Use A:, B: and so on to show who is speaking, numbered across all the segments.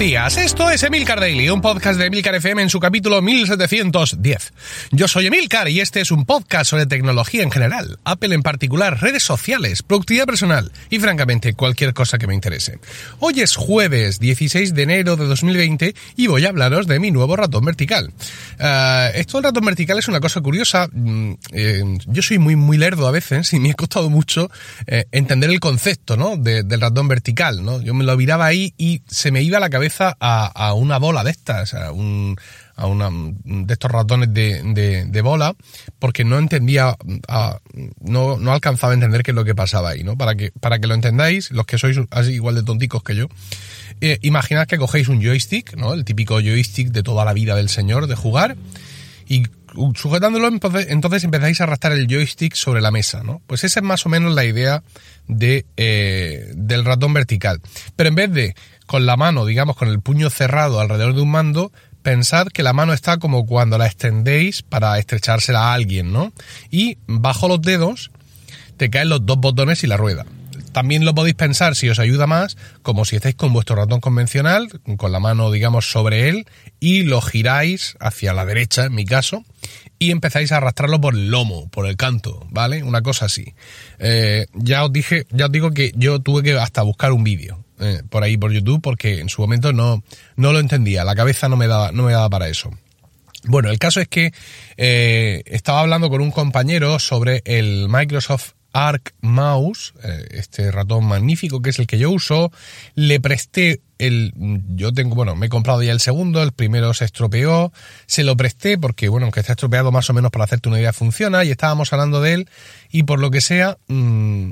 A: días, esto es Emilcar Daily, un podcast de Emilcar FM en su capítulo 1710. Yo soy Emilcar y este es un podcast sobre tecnología en general, Apple en particular, redes sociales, productividad personal y francamente cualquier cosa que me interese. Hoy es jueves 16 de enero de 2020 y voy a hablaros de mi nuevo ratón vertical. Uh, esto del ratón vertical es una cosa curiosa, mm, eh, yo soy muy muy lerdo a veces y me ha costado mucho eh, entender el concepto ¿no? De, del ratón vertical, ¿no? Yo me lo miraba ahí y se me iba a la cabeza a, una bola de estas, a, un, a una de estos ratones de, de, bola, porque no entendía, no, no alcanzaba a entender qué es lo que pasaba ahí, ¿no? Para que, para que lo entendáis, los que sois así igual de tonticos que yo, eh, imaginad que cogéis un joystick, ¿no? El típico joystick de toda la vida del señor de jugar, y sujetándolo, entonces empezáis a arrastrar el joystick sobre la mesa, ¿no? Pues esa es más o menos la idea de, eh, del ratón vertical. Pero en vez de con la mano, digamos, con el puño cerrado alrededor de un mando, pensad que la mano está como cuando la extendéis para estrechársela a alguien, ¿no? Y bajo los dedos te caen los dos botones y la rueda. También lo podéis pensar, si os ayuda más, como si estáis con vuestro ratón convencional, con la mano, digamos, sobre él, y lo giráis hacia la derecha, en mi caso, y empezáis a arrastrarlo por el lomo, por el canto, ¿vale? Una cosa así. Eh, ya os dije, ya os digo que yo tuve que hasta buscar un vídeo eh, por ahí por YouTube porque en su momento no, no lo entendía, la cabeza no me daba, no me daba para eso. Bueno, el caso es que eh, estaba hablando con un compañero sobre el Microsoft Arc Mouse, eh, este ratón magnífico que es el que yo uso. Le presté el, yo tengo, bueno, me he comprado ya el segundo, el primero se estropeó, se lo presté porque, bueno, aunque está estropeado más o menos para hacerte una idea funciona y estábamos hablando de él y por lo que sea, mm,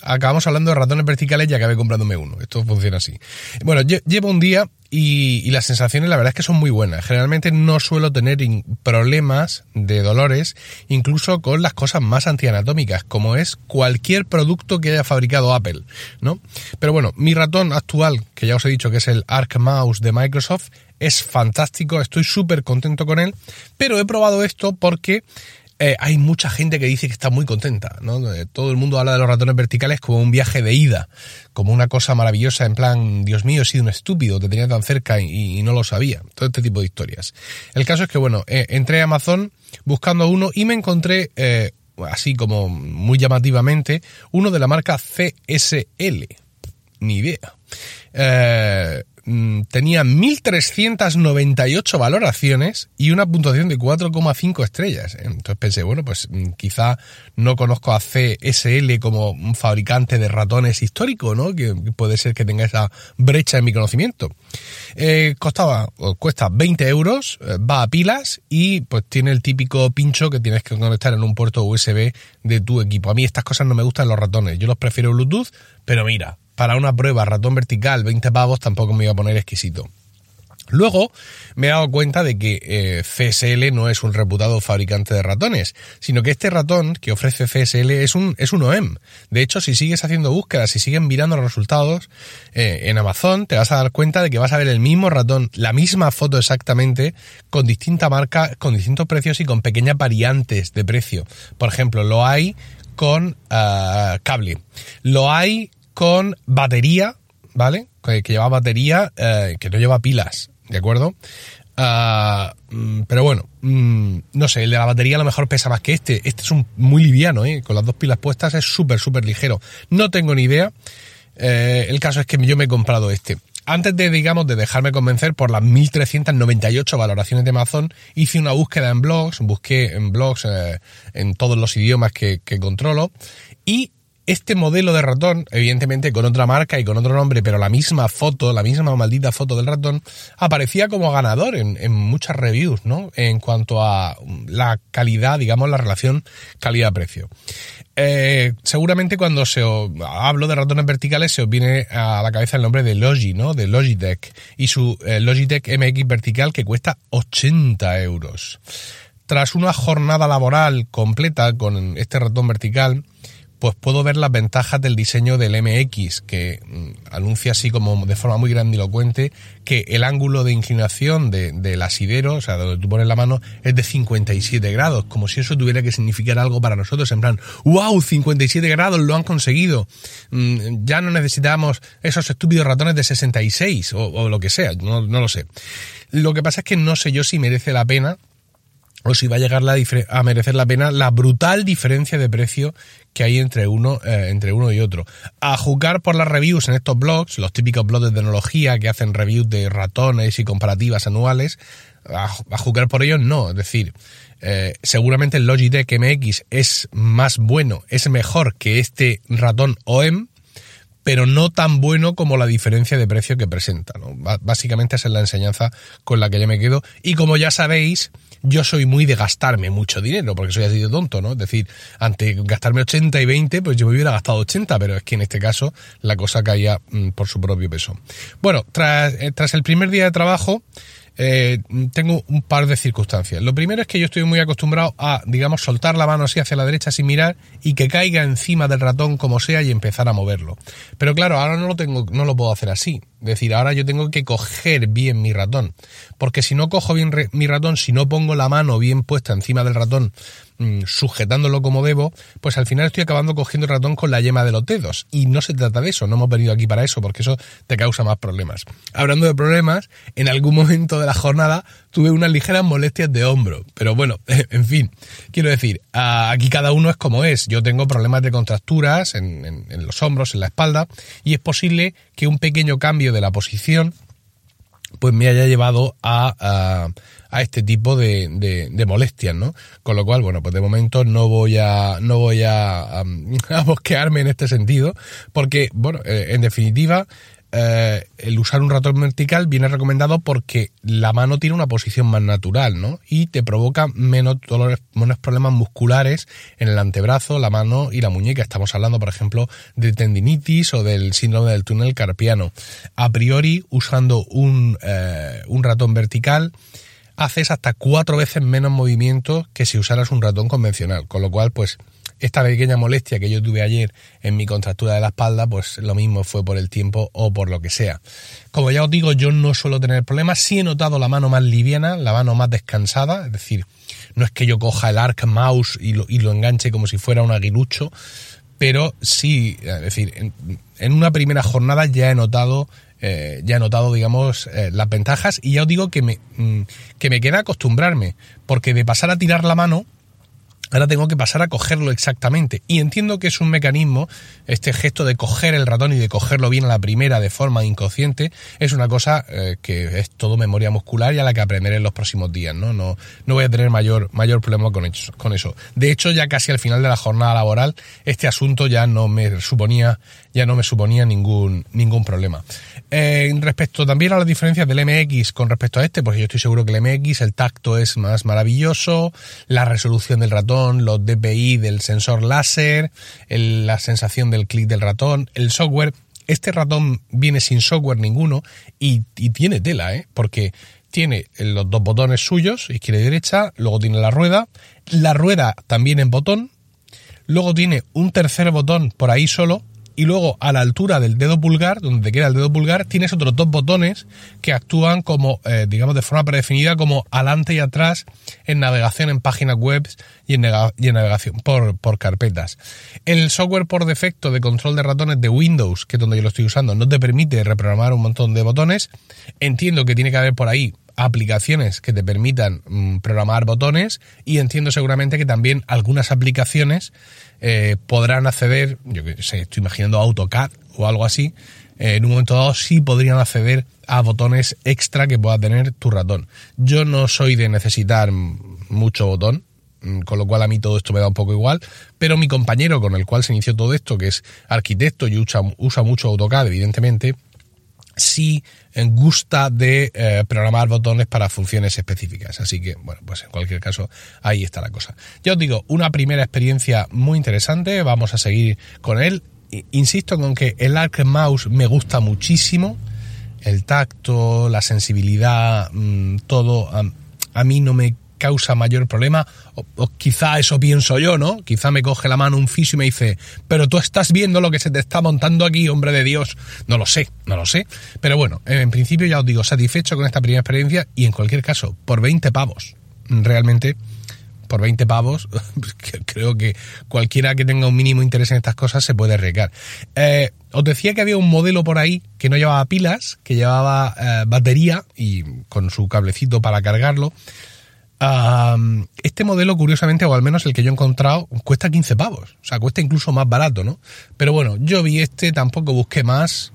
A: acabamos hablando de ratones verticales y acabé comprándome uno. Esto funciona así. Bueno, llevo un día y, las sensaciones la verdad es que son muy buenas. Generalmente no suelo tener problemas de dolores, incluso con las cosas más antianatómicas, como es cualquier producto que haya fabricado Apple, ¿no? Pero bueno, mi ratón actual, que ya os he dicho que es el Arc Mouse de Microsoft, es fantástico, estoy súper contento con él, pero he probado esto porque eh, hay mucha gente que dice que está muy contenta, ¿no? Eh, todo el mundo habla de los ratones verticales como un viaje de ida, como una cosa maravillosa, en plan, Dios mío, he sido un estúpido, te tenía tan cerca y, no lo sabía. Todo este tipo de historias. El caso es que, bueno, eh, entré a Amazon buscando uno y me encontré, así como muy llamativamente, uno de la marca CSL. Ni idea. Mm, tenía 1398 valoraciones y una puntuación de 4,5 estrellas. Entonces pensé, bueno, pues mm, quizá no conozco a CSL como un fabricante de ratones histórico, ¿no? Que puede ser que tenga esa brecha en mi conocimiento. Eh, costaba, o cuesta 20 euros, eh, va a pilas y pues tiene el típico pincho que tienes que conectar en un puerto USB de tu equipo. A mí estas cosas no me gustan los ratones, yo los prefiero Bluetooth, pero mira, para una prueba ratón vertical 20 pavos tampoco me iba a poner exquisito. Luego me he dado cuenta de que eh, CSL no es un reputado fabricante de ratones, sino que este ratón que ofrece CSL es un, es un OEM. De hecho, si sigues haciendo búsquedas, si sigues mirando los resultados eh, en Amazon, te vas a dar cuenta de que vas a ver el mismo ratón, la misma foto exactamente, con distinta marca, con distintos precios y con pequeñas variantes de precio. Por ejemplo, lo hay con ah, cable. Lo hay con batería, ¿vale? Que, lleva batería, eh, que no lleva pilas, ¿de acuerdo? Ah, mm, pero bueno, mm, no sé, el de la batería a lo mejor pesa más que este. Este es un muy liviano, ¿eh? Con las dos pilas puestas es súper, súper ligero. No tengo ni idea. Eh, el caso es que yo me he comprado este. Antes de, digamos, de dejarme convencer por las 1398 valoraciones de Amazon, hice una búsqueda en blogs, busqué en blogs eh, en todos los idiomas que, que controlo y este modelo de ratón, evidentemente con otra marca y con otro nombre, pero la misma foto, la misma maldita foto del ratón, aparecía como ganador en, muchas reviews, ¿no? En cuanto a la calidad, digamos, la relación calidad-precio. Eh, seguramente cuando se hablo de ratones verticales se os viene a la cabeza el nombre de Logi, ¿no? De Logitech y su eh, Logitech MX vertical que cuesta 80 euros. Tras una jornada laboral completa con este ratón vertical, pues puedo ver las ventajas del diseño del MX, que mm, anuncia así como de forma muy grandilocuente que el ángulo de inclinación de, del asidero, o sea, donde tú pones la mano, es de 57 grados, como si eso tuviera que significar algo para nosotros, en plan, wow, 57 grados, lo han conseguido, mm, ya no necesitamos esos estúpidos ratones de 66 o, lo que sea, no, no lo sé. Lo que pasa es que no sé yo si merece la pena o si va a llegar a merecer la pena la brutal diferencia de precio que hay entre uno, eh, entre uno y otro. A juzgar por las reviews en estos blogs, los típicos blogs de tecnología que hacen reviews de ratones y comparativas anuales, a, juzgar por ellos no, es decir, eh, seguramente el Logitech MX es más bueno, es mejor que este ratón OEM, pero no tan bueno como la diferencia de precio que presenta. Básicamente esa es la enseñanza con la que yo me quedo. Y como ya sabéis, yo soy muy de gastarme mucho dinero, porque soy así de tonto, ¿no? Es decir, ante gastarme 80 y 20, pues yo me hubiera gastado 80, pero es que en este caso la cosa caía mm, por su propio peso. Bueno, tras, eh, tras el primer día de trabajo, eh, tengo un par de circunstancias. Lo primero es que yo estoy muy acostumbrado a, digamos, soltar la mano así hacia la derecha sin mirar y que caiga encima del ratón como sea y empezar a moverlo. Pero claro, ahora no lo tengo, no lo puedo hacer así. Es decir, ahora yo tengo que coger bien mi ratón. Porque si no cojo bien mi ratón, si no pongo la mano bien puesta encima del ratón Mm, sujetándolo como debo, pues al final estoy acabando cogiendo el ratón con la yema de los dedos. Y no se trata de eso, no hemos venido aquí para eso, porque eso te causa más problemas. Hablando de problemas, en algún momento de la jornada tuve unas ligeras molestias de hombro. Pero bueno, en fin, quiero decir, aquí cada uno es como es. Yo tengo problemas de contracturas en, los hombros, en la espalda, y es posible que un pequeño cambio de la posición pues me haya llevado a a este tipo de, de, molestias, ¿no? Con lo cual, bueno, pues de momento no voy a, no voy a, a, bosquearme en este sentido, porque, bueno, eh, en definitiva, eh, el usar un ratón vertical viene recomendado porque la mano tiene una posición más natural, ¿no? Y te provoca menos dolores, menos problemas musculares en el antebrazo, la mano y la muñeca. Estamos hablando, por ejemplo, de tendinitis o del síndrome del túnel carpiano. A priori, usando un, eh, un ratón vertical, haces hasta cuatro veces menos movimiento que si usaras un ratón convencional. Con lo cual, pues, esta pequeña molestia que yo tuve ayer en mi contractura de la espalda, pues lo mismo fue por el tiempo o por lo que sea. Como ya os digo, yo no suelo tener problemas. Sí he notado la mano más liviana, la mano más descansada. Es decir, no es que yo coja el arc mouse y lo, y lo enganche como si fuera un aguilucho, pero sí, es decir, en, una primera jornada ya he notado eh, ya he notado, digamos, eh, las ventajas y ya os digo que me, mm, que me queda acostumbrarme, porque de pasar a tirar la mano, Ahora tengo que pasar a cogerlo exactamente. Y entiendo que es un mecanismo, este gesto de coger el ratón y de cogerlo bien a la primera de forma inconsciente, es una cosa eh, que es todo memoria muscular y a la que aprenderé en los próximos días, ¿no? No, no voy a tener mayor, mayor problema con eso, con eso. De hecho, ya casi al final de la jornada laboral, este asunto ya no me suponía, ya no me suponía ningún, ningún problema. Eh, respecto también a las diferencias del MX con respecto a este, pues yo estoy seguro que el MX, el tacto es más maravilloso, la resolución del ratón los DPI del sensor láser, la sensación del clic del ratón, el software. Este ratón viene sin software ninguno y, tiene tela, ¿eh? porque tiene los dos botones suyos, izquierda y derecha, luego tiene la rueda, la rueda también en botón, luego tiene un tercer botón por ahí solo, y luego a la altura del dedo pulgar, donde te queda el dedo pulgar, tienes otros dos botones que actúan como, eh, digamos, de forma predefinida como adelante y atrás en navegación en páginas web y en, navegación por, por, carpetas. El software por defecto de control de ratones de Windows, que es donde yo lo estoy usando, no te permite reprogramar un montón de botones. Entiendo que tiene que haber por ahí aplicaciones que te permitan mm, programar botones y entiendo seguramente que también algunas aplicaciones eh, podrán acceder, yo que sé, estoy imaginando AutoCAD o algo así, eh, en un momento dado sí podrían acceder a botones extra que pueda tener tu ratón. Yo no soy de necesitar mucho botón, mm, con lo cual a mí todo esto me da un poco igual, pero mi compañero con el cual se inició todo esto, que es arquitecto y usa mucho AutoCAD, evidentemente, sí gusta de eh, programar botones para funciones específicas. Así que, bueno, pues en cualquier caso, ahí está la cosa. Ya os digo, una primera experiencia muy interesante, vamos a seguir con él. Insisto con que el Arc Mouse me gusta muchísimo, el tacto, la sensibilidad, mm, todo, a, mí no me causa mayor problema, o, quizá eso pienso yo, ¿no? Quizá me coge la mano un fisio y me dice, pero tú estás viendo lo que se te está montando aquí, hombre de Dios. No lo sé, no lo sé. Pero bueno, en principio ya os digo, satisfecho con esta primera experiencia y en cualquier caso, por 20 pavos, realmente por 20 pavos, creo que cualquiera que tenga un mínimo interés en estas cosas se puede arriesgar. Eh, os decía que había un modelo por ahí que no llevaba pilas, que llevaba eh, batería y con su cablecito para cargarlo. Este modelo, curiosamente, o al menos el que yo he encontrado, cuesta 15 pavos. O sea, cuesta incluso más barato, ¿no? Pero bueno, yo vi este, tampoco busqué más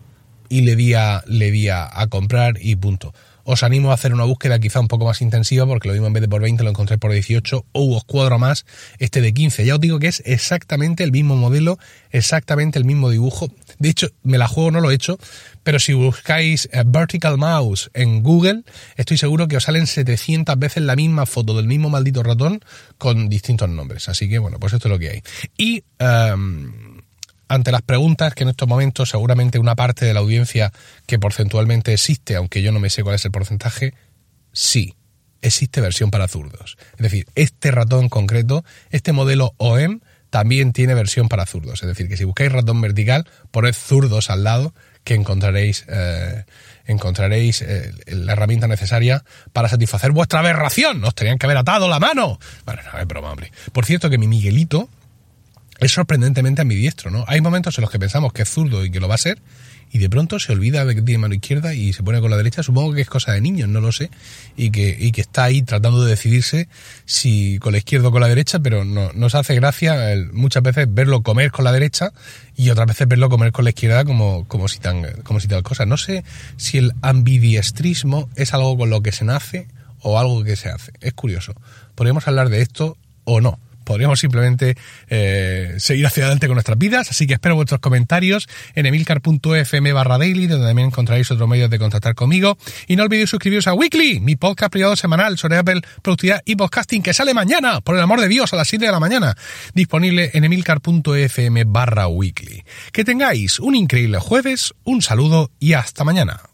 A: y le di a, le di a comprar y punto os animo a hacer una búsqueda quizá un poco más intensiva porque lo mismo en vez de por 20 lo encontré por 18 o os cuadro más este de 15. Ya os digo que es exactamente el mismo modelo, exactamente el mismo dibujo. De hecho, me la juego, no lo he hecho, pero si buscáis eh, Vertical Mouse en Google, estoy seguro que os salen 700 veces la misma foto del mismo maldito ratón con distintos nombres. Así que bueno, pues esto es lo que hay. Y... Em, ante las preguntas que en estos momentos seguramente una parte de la audiencia que porcentualmente existe, aunque yo no me sé cuál es el porcentaje, sí, existe versión para zurdos. Es decir, este ratón concreto, este modelo OEM, también tiene versión para zurdos. Es decir, que si buscáis ratón vertical, poned zurdos al lado, que encontraréis, eh, encontraréis eh, la herramienta necesaria para satisfacer vuestra aberración. Os tenían que haber atado la mano. Bueno, no es broma. Por cierto, que mi Miguelito, es sorprendentemente ambidiestro, ¿no? Hay momentos en los que pensamos que es zurdo y que lo va a ser, y de pronto se olvida de que tiene mano izquierda y se pone con la derecha. Supongo que es cosa de niños, no lo sé, y que, y que está ahí tratando de decidirse si con la izquierda o con la derecha, pero no, nos hace gracia muchas veces verlo comer con la derecha y otras veces verlo comer con la izquierda como, como, si, tan, como si tal cosa. No sé si el ambidiestrismo es algo con lo que se nace o algo que se hace. Es curioso. Podríamos hablar de esto o no podríamos simplemente eh, seguir hacia adelante con nuestras vidas. Así que espero vuestros comentarios en emilcar.fm barra daily, donde también encontraréis otros medios de contactar conmigo. Y no olvidéis suscribiros a Weekly, mi podcast privado semanal sobre Apple, productividad y podcasting, que sale mañana, por el amor de Dios, a las 7 de la mañana. Disponible en emilcar.fm barra weekly. Que tengáis un increíble jueves, un saludo y hasta mañana.